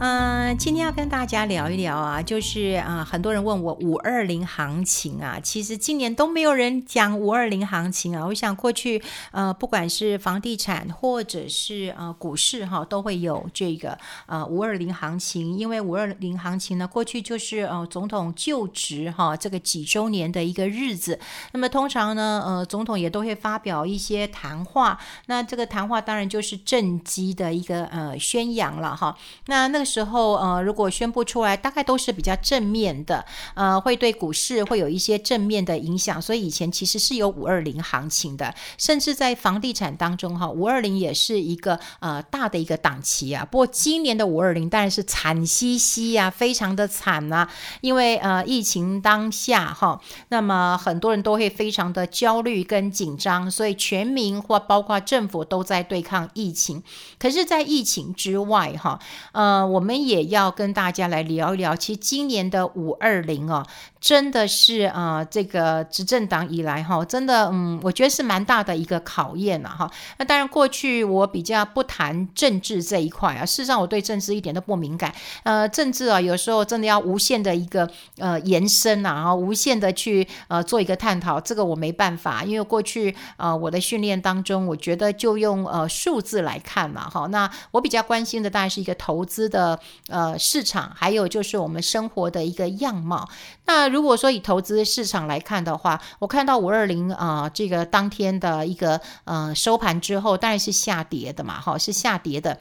嗯，今天要跟大家聊一聊啊，就是啊，很多人问我五二零行情啊，其实今年都没有人讲五二零行情啊。我想过去呃，不管是房地产或者是呃股市哈，都会有这个呃五二零行情，因为五二零行情呢，过去就是呃总统就职哈这个几周年的一个日子。那么通常呢，呃总统也都会发表一些谈话，那这个谈话当然就是政绩的一个呃宣扬了哈。那那个。时候，呃，如果宣布出来，大概都是比较正面的，呃，会对股市会有一些正面的影响。所以以前其实是有五二零行情的，甚至在房地产当中，哈，五二零也是一个呃大的一个档期啊。不过今年的五二零当然是惨兮兮呀，非常的惨啊，因为呃疫情当下哈，那么很多人都会非常的焦虑跟紧张，所以全民或包括政府都在对抗疫情。可是，在疫情之外，哈，呃，我。我们也要跟大家来聊一聊，其实今年的五二零哦，真的是啊、呃，这个执政党以来哈，真的嗯，我觉得是蛮大的一个考验了哈。那当然，过去我比较不谈政治这一块啊，事实上我对政治一点都不敏感。呃，政治啊，有时候真的要无限的一个呃延伸啊，哈，无限的去呃做一个探讨，这个我没办法，因为过去呃我的训练当中，我觉得就用呃数字来看嘛，哈。那我比较关心的当然是一个投资的。呃，市场还有就是我们生活的一个样貌。那如果说以投资市场来看的话，我看到五二零啊，这个当天的一个呃收盘之后，当然是下跌的嘛，哈，是下跌的。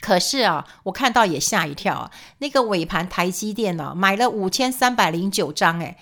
可是啊，我看到也吓一跳啊，那个尾盘台积电呢，买了五千三百零九张，哎。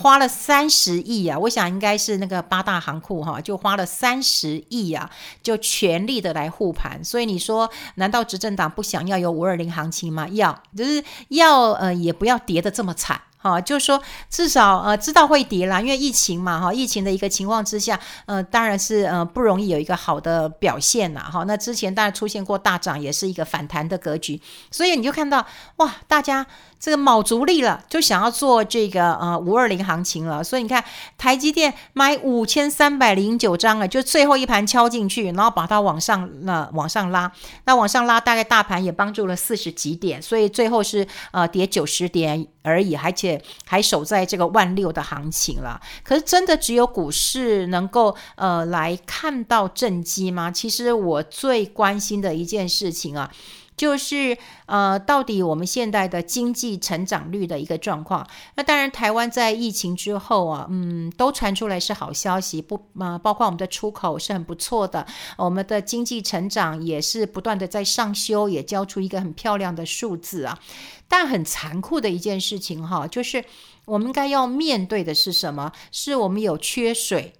花了三十亿啊！我想应该是那个八大行库哈，就花了三十亿啊，就全力的来护盘。所以你说，难道执政党不想要有五二零行情吗？要，就是要呃，也不要跌得这么惨。哈，就是说至少呃知道会跌啦，因为疫情嘛哈，疫情的一个情况之下，呃当然是呃不容易有一个好的表现呐哈。那之前当然出现过大涨，也是一个反弹的格局，所以你就看到哇，大家这个卯足力了，就想要做这个呃五二零行情了。所以你看台积电买五千三百零九张啊，就最后一盘敲进去，然后把它往上那、往上拉，那往上拉大概大盘也帮助了四十几点，所以最后是呃跌九十点而已，而且。还守在这个万六的行情了，可是真的只有股市能够呃来看到正机吗？其实我最关心的一件事情啊。就是呃，到底我们现在的经济成长率的一个状况。那当然，台湾在疫情之后啊，嗯，都传出来是好消息，不呃，包括我们的出口是很不错的，我们的经济成长也是不断的在上修，也交出一个很漂亮的数字啊。但很残酷的一件事情哈，就是我们应该要面对的是什么？是我们有缺水，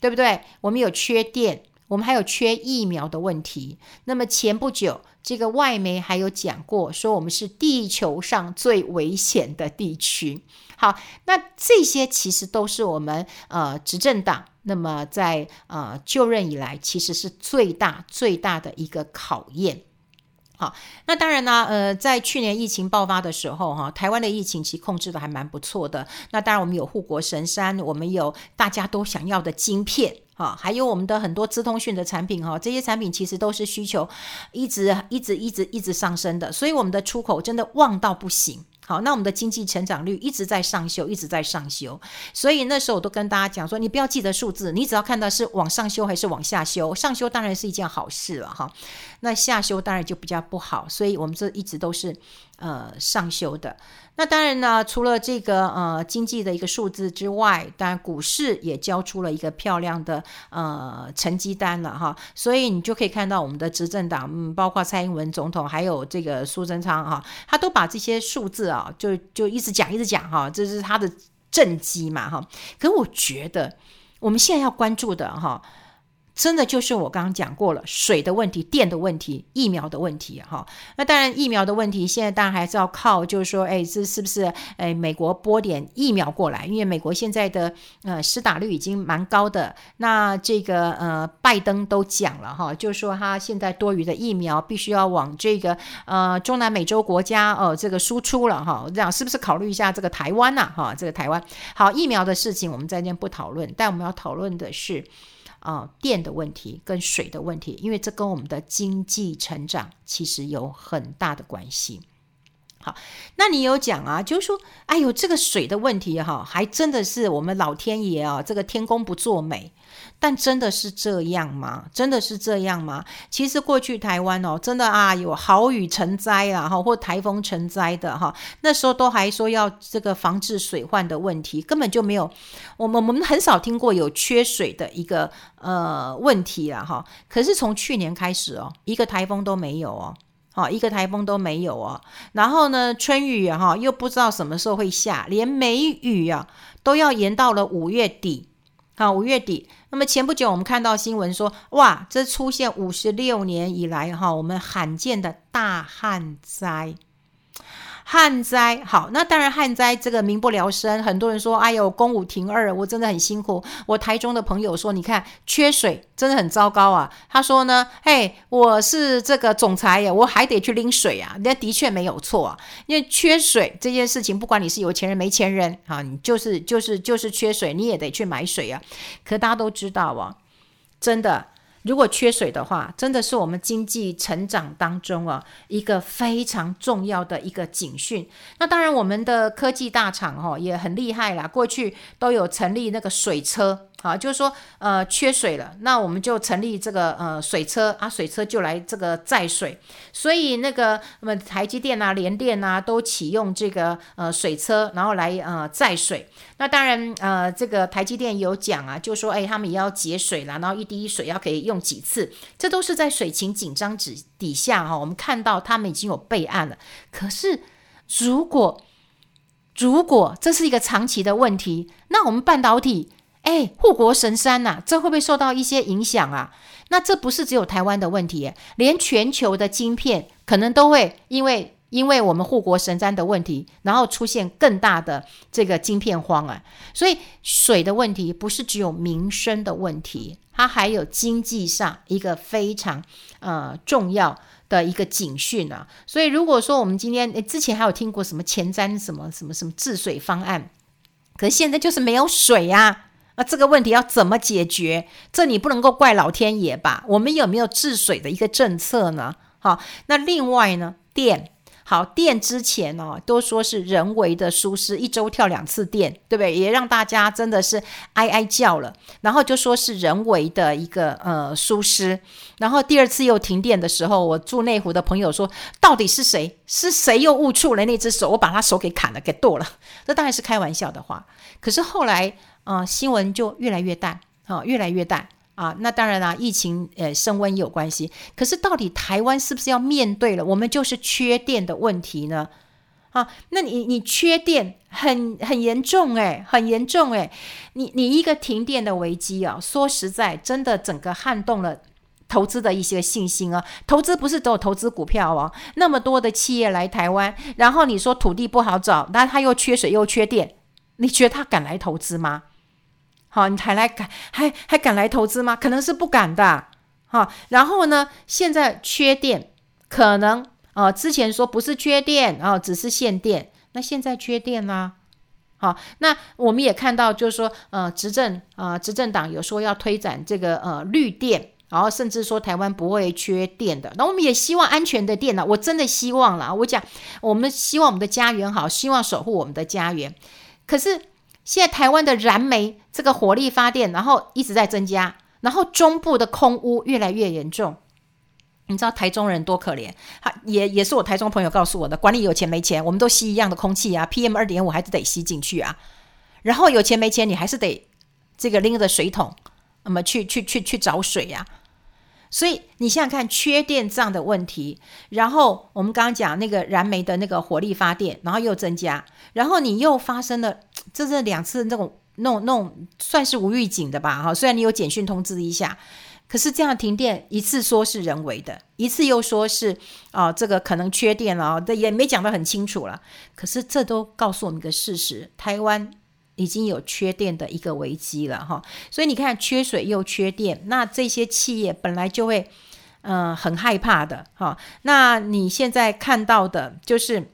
对不对？我们有缺电。我们还有缺疫苗的问题。那么前不久，这个外媒还有讲过，说我们是地球上最危险的地区。好，那这些其实都是我们呃执政党那么在呃就任以来，其实是最大最大的一个考验。好，那当然呢，呃，在去年疫情爆发的时候，哈，台湾的疫情其实控制的还蛮不错的。那当然，我们有护国神山，我们有大家都想要的晶片。哈，还有我们的很多资通讯的产品哈，这些产品其实都是需求一直一直一直一直上升的，所以我们的出口真的旺到不行。好，那我们的经济成长率一直在上修，一直在上修。所以那时候我都跟大家讲说，你不要记得数字，你只要看到是往上修还是往下修。上修当然是一件好事了哈，那下修当然就比较不好。所以我们这一直都是呃上修的。那当然呢，除了这个呃经济的一个数字之外，当然股市也交出了一个漂亮的呃成绩单了哈。所以你就可以看到我们的执政党，嗯，包括蔡英文总统，还有这个苏贞昌哈，他都把这些数字啊，就就一直讲一直讲哈，这是他的政绩嘛哈。可我觉得我们现在要关注的哈。真的就是我刚刚讲过了，水的问题、电的问题、疫苗的问题，哈。那当然，疫苗的问题现在当然还是要靠，就是说，哎，这是不是哎美国拨点疫苗过来？因为美国现在的呃施打率已经蛮高的。那这个呃拜登都讲了哈，就是说他现在多余的疫苗必须要往这个呃中南美洲国家哦这个输出了哈。这样是不是考虑一下这个台湾呐？哈，这个台湾好疫苗的事情我们在这不讨论，但我们要讨论的是。啊、电的问题跟水的问题，因为这跟我们的经济成长其实有很大的关系。好，那你有讲啊，就是说，哎呦，这个水的问题哈，还真的是我们老天爷啊，这个天公不作美。但真的是这样吗？真的是这样吗？其实过去台湾哦，真的啊，有豪雨成灾啊，哈，或台风成灾的哈，那时候都还说要这个防治水患的问题，根本就没有，我们我们很少听过有缺水的一个呃问题啊哈。可是从去年开始哦，一个台风都没有哦。好，一个台风都没有哦。然后呢，春雨哈又不知道什么时候会下，连梅雨啊都要延到了五月底。好，五月底。那么前不久我们看到新闻说，哇，这出现五十六年以来哈我们罕见的大旱灾。旱灾好，那当然旱灾这个民不聊生，很多人说，哎呦，公五停二，我真的很辛苦。我台中的朋友说，你看缺水真的很糟糕啊。他说呢，嘿，我是这个总裁呀，我还得去拎水啊。那的确没有错啊，因为缺水这件事情，不管你是有钱人没钱人啊，你就是就是就是缺水，你也得去买水啊。可大家都知道啊，真的。如果缺水的话，真的是我们经济成长当中啊一个非常重要的一个警讯。那当然，我们的科技大厂哦也很厉害啦，过去都有成立那个水车。啊，就是说，呃，缺水了，那我们就成立这个呃水车啊，水车就来这个载水，所以那个我们台积电啊、联电啊都启用这个呃水车，然后来呃载水。那当然呃，这个台积电有讲啊，就说哎，他们也要节水啦，然后一滴水要可以用几次，这都是在水情紧张之底下哈，我们看到他们已经有备案了。可是如果如果这是一个长期的问题，那我们半导体。哎，护国神山呐、这会不会受到一些影响啊？那这不是只有台湾的问题，连全球的晶片可能都会因为因为我们护国神山的问题，然后出现更大的这个晶片荒啊。所以水的问题不是只有民生的问题，它还有经济上一个非常呃重要的一个警讯啊。所以如果说我们今天之前还有听过什么前瞻什么什么什么治水方案，可是现在就是没有水呀。那这个问题要怎么解决？这你不能够怪老天爷吧？我们有没有治水的一个政策呢？好，那另外呢，电好电之前哦，都说是人为的疏失，一周跳两次电，对不对？也让大家真的是哀哀叫了。然后就说是人为的一个呃疏失。然后第二次又停电的时候，我住内湖的朋友说，到底是谁？是谁又误触了那只手？我把他手给砍了，给剁了。这当然是开玩笑的话。可是后来。啊、新闻就越来越淡，啊、越来越淡啊。那当然啦，疫情呃升温有关系。可是到底台湾是不是要面对了，我们就是缺电的问题呢？啊，那你你缺电很很严重诶，很严重诶。你你一个停电的危机啊，说实在，真的整个撼动了投资的一些信心啊。投资不是都有投资股票哦，那么多的企业来台湾，然后你说土地不好找，那他又缺水又缺电，你觉得他敢来投资吗？好，你还来敢还还敢来投资吗？可能是不敢的。好，然后呢，现在缺电，可能呃之前说不是缺电啊，只是限电。那现在缺电啦。好，那我们也看到，就是说呃，执政啊，执政党有说要推展这个呃绿电，然后甚至说台湾不会缺电的。那我们也希望安全的电呢，我真的希望啦。我讲，我们希望我们的家园好，希望守护我们的家园。可是。现在台湾的燃煤这个火力发电，然后一直在增加，然后中部的空污越来越严重。你知道台中人多可怜？他也也是我台中朋友告诉我的，管你有钱没钱，我们都吸一样的空气啊，PM 二点五还是得吸进去啊。然后有钱没钱，你还是得这个拎着水桶，那么去去去去找水呀、啊。所以你想想看，缺电这样的问题，然后我们刚刚讲那个燃煤的那个火力发电，然后又增加，然后你又发生了 这是两次那种那种那种算是无预警的吧？哈，虽然你有简讯通知一下，可是这样停电一次说是人为的，一次又说是啊、这个可能缺电了，这也没讲得很清楚了。可是这都告诉我们一个事实：台湾。已经有缺电的一个危机了哈，所以你看缺水又缺电，那这些企业本来就会嗯、呃、很害怕的哈。那你现在看到的就是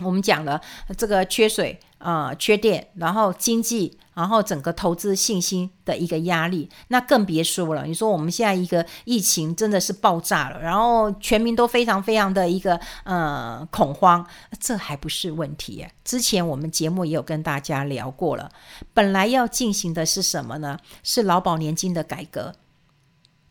我们讲了这个缺水、呃、缺电，然后经济、然后整个投资信心的一个压力，那更别说了。你说我们现在一个疫情真的是爆炸了，然后全民都非常非常的一个呃恐慌，这还不是问题。之前我们节目也有跟大家聊过了，本来要进行的是什么呢？是劳保年金的改革。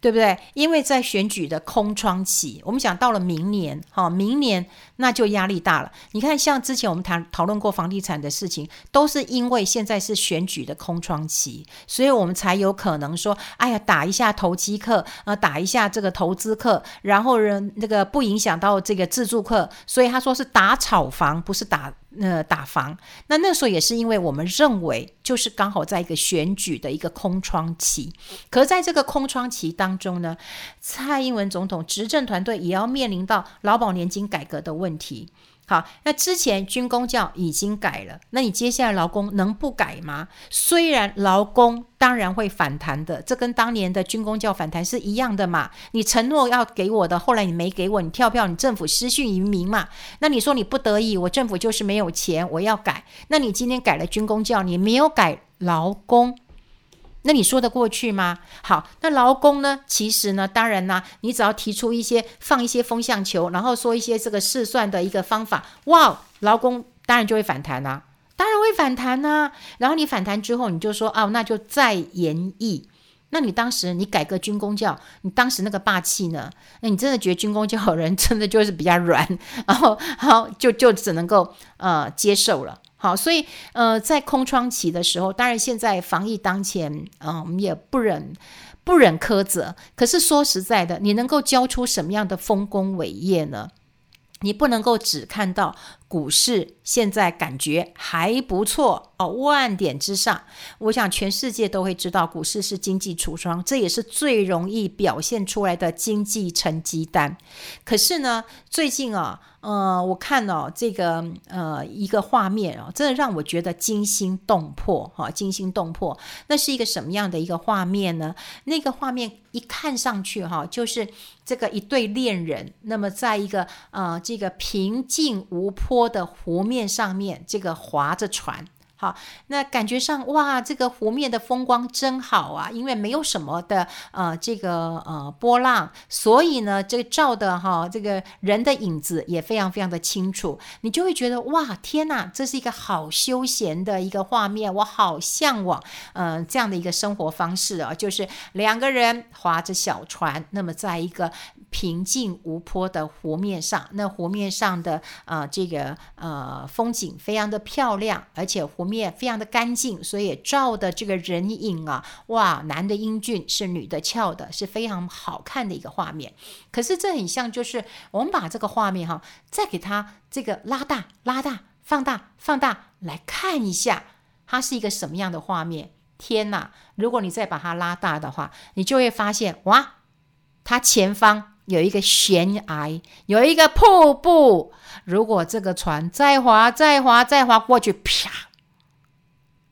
对不对？因为在选举的空窗期，我们想到了明年，哈，明年那就压力大了。你看，像之前我们谈讨论过房地产的事情，都是因为现在是选举的空窗期，所以我们才有可能说，哎呀，打一下投机客，呃，打一下这个投资客，然后人那个不影响到这个自住客，所以他说是打炒房，不是打。呃，打房，那那时候也是因为我们认为，就是刚好在一个选举的一个空窗期。可是在这个空窗期当中呢，蔡英文总统执政团队也要面临到劳保年金改革的问题。好，那之前军公教已经改了，那你接下来劳工能不改吗？虽然劳工当然会反弹的，这跟当年的军公教反弹是一样的嘛。你承诺要给我的，后来你没给我，你跳票，你政府失信于民嘛。那你说你不得已，我政府就是没有钱，我要改。那你今天改了军公教，你没有改劳工。那你说得过去吗？好，那劳工呢？其实呢，当然呢，你只要提出一些放一些风向球，然后说一些这个试算的一个方法，哇，劳工当然就会反弹啊，当然会反弹啊。然后你反弹之后，你就说哦，那就再研议。那你当时你改革军工教，你当时那个霸气呢？那你真的觉得军工教人真的就是比较软，然后好就就只能够呃接受了。好，所以呃，在空窗期的时候，当然现在防疫当前，嗯、我们也不忍不忍苛责。可是说实在的，你能够交出什么样的丰功伟业呢？你不能够只看到股市现在感觉还不错哦，万点之上。我想全世界都会知道，股市是经济橱窗，这也是最容易表现出来的经济成绩单。可是呢，最近啊。呃，我看哦，这个呃一个画面哦，真的让我觉得惊心动魄哈，惊心动魄。那是一个什么样的一个画面呢？那个画面一看上去哈，就是这个一对恋人，那么在一个呃这个平静无波波的湖面上面，这个划着船。好，那感觉上哇，这个湖面的风光真好啊！因为没有什么的呃这个呃波浪，所以呢，这个照的哈，这个人的影子也非常非常的清楚，你就会觉得哇，天哪，这是一个好休闲的一个画面，我好向往嗯、这样的一个生活方式啊，就是两个人划着小船，那么在一个平静无波的湖面上，那湖面上的呃这个呃风景非常的漂亮，而且湖。面非常的干净，所以照的这个人影啊，哇，男的英俊，是女的俏的，是非常好看的一个画面。可是这很像，就是我们把这个画面哈、再给它这个拉大、拉大、放大、放大来看一下，它是一个什么样的画面？天哪！如果你再把它拉大的话，你就会发现，哇，它前方有一个悬崖，有一个瀑布。如果这个船再划、再划、再划过去，啪！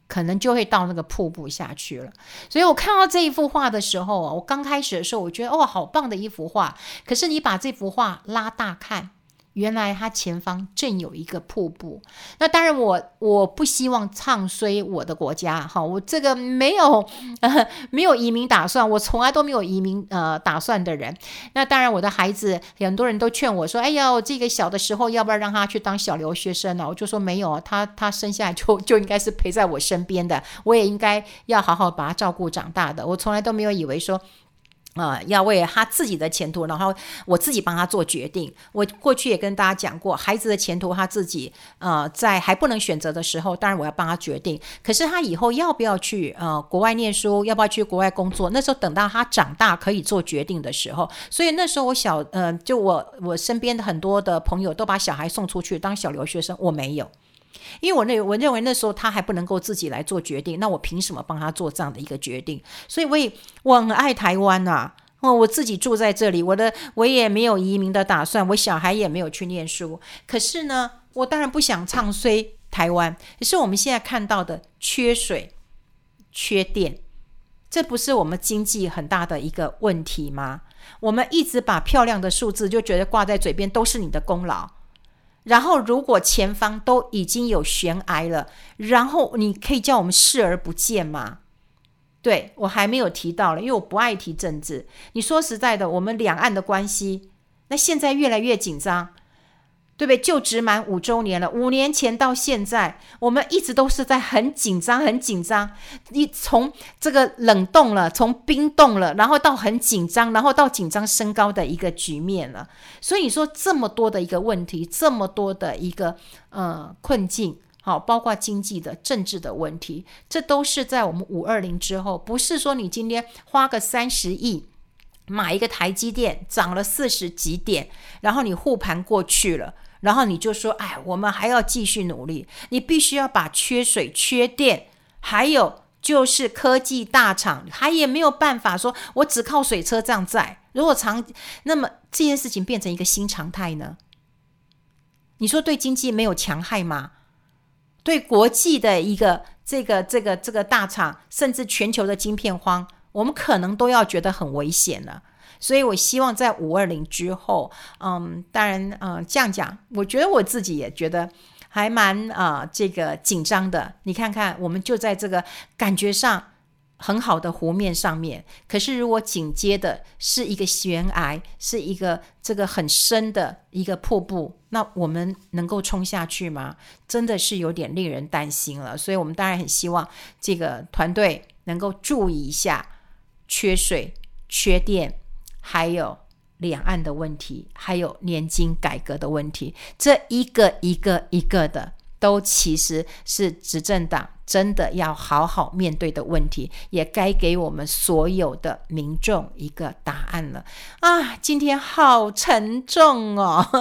可能就会到那个瀑布下去了，所以我看到这一幅画的时候啊，我刚开始的时候，我觉得哦，好棒的一幅画。可是你把这幅画拉大看。原来他前方正有一个瀑布，那当然我我不希望唱衰我的国家哈，我这个没有呃 没有移民打算，我从来都没有移民呃打算的人。那当然我的孩子很多人都劝我说，哎呀，这个小的时候要不要让他去当小留学生呢？我就说没有，他他生下来就 就应该是陪在我身边的，我也应该要好好把他照顾长大的。我从来都没有以为说。啊、要为他自己的前途，然后我自己帮他做决定。我过去也跟大家讲过，孩子的前途他自己，呃，在还不能选择的时候，当然我要帮他决定。可是他以后要不要去呃国外念书，要不要去国外工作，那时候等到他长大可以做决定的时候，所以那时候我小，呃，就我我身边的很多的朋友都把小孩送出去当小留学生，我没有。因为我那我认为那时候他还不能够自己来做决定，那我凭什么帮他做这样的一个决定？所以我也我很爱台湾呐、啊，哦，我自己住在这里，我的我也没有移民的打算，我小孩也没有去念书。可是呢，我当然不想唱衰台湾，可是我们现在看到的缺水、缺电，这不是我们经济很大的一个问题吗？我们一直把漂亮的数字就觉得挂在嘴边都是你的功劳。然后如果前方都已经有悬崖了，然后你可以叫我们视而不见吗？对，我还没有提到了，因为我不爱提政治。你说实在的，我们两岸的关系，那现在越来越紧张。对不对？就职满五周年了，五年前到现在，我们一直都是在很紧张、很紧张。你从这个冷冻了，从冰冻了，然后到很紧张，然后到紧张升高的一个局面了。所以你说这么多的一个问题，这么多的一个呃困境，好，包括经济的、政治的问题，这都是在我们五二零之后，不是说你今天花个三十亿。买一个台积电涨了四十几点，然后你护盘过去了，然后你就说：“哎，我们还要继续努力。”你必须要把缺水、缺电，还有就是科技大厂，还也没有办法说我只靠水车这样载。如果长，那么这件事情变成一个新常态呢？你说对经济没有强害吗？对国际的一个这个这个这个大厂，甚至全球的晶片荒。我们可能都要觉得很危险了，所以我希望在五二零之后，嗯，当然，嗯，这样讲，我觉得我自己也觉得还蛮啊、这个紧张的。你看看，我们就在这个感觉上很好的湖面上面，可是如果紧接的是一个悬崖，是一个这个很深的一个瀑布，那我们能够冲下去吗？真的是有点令人担心了。所以我们当然很希望这个团队能够注意一下。缺水、缺电，还有两岸的问题，还有年金改革的问题，这一个一个一个的，都其实是执政党真的要好好面对的问题，也该给我们所有的民众一个答案了啊！今天好沉重哦。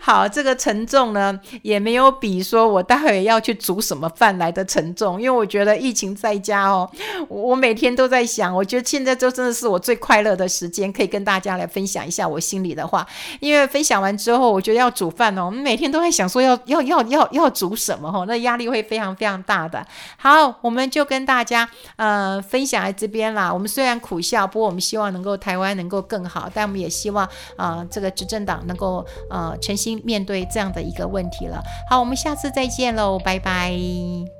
好，这个沉重呢，也没有比说我待会要去煮什么饭来的沉重，因为我觉得疫情在家哦，我每天都在想，我觉得现在就真的是我最快乐的时间，可以跟大家来分享一下我心里的话。因为分享完之后，我觉得要煮饭哦，我们每天都在想说要要要要要煮什么哈，那压力会非常非常大的。好，我们就跟大家呃分享在这边啦。我们虽然苦笑，不过我们希望能够台湾能够更好，但我们也希望啊、呃、这个执政党能够呃诚心。面对这样的一个问题了，好，我们下次再见喽，拜拜。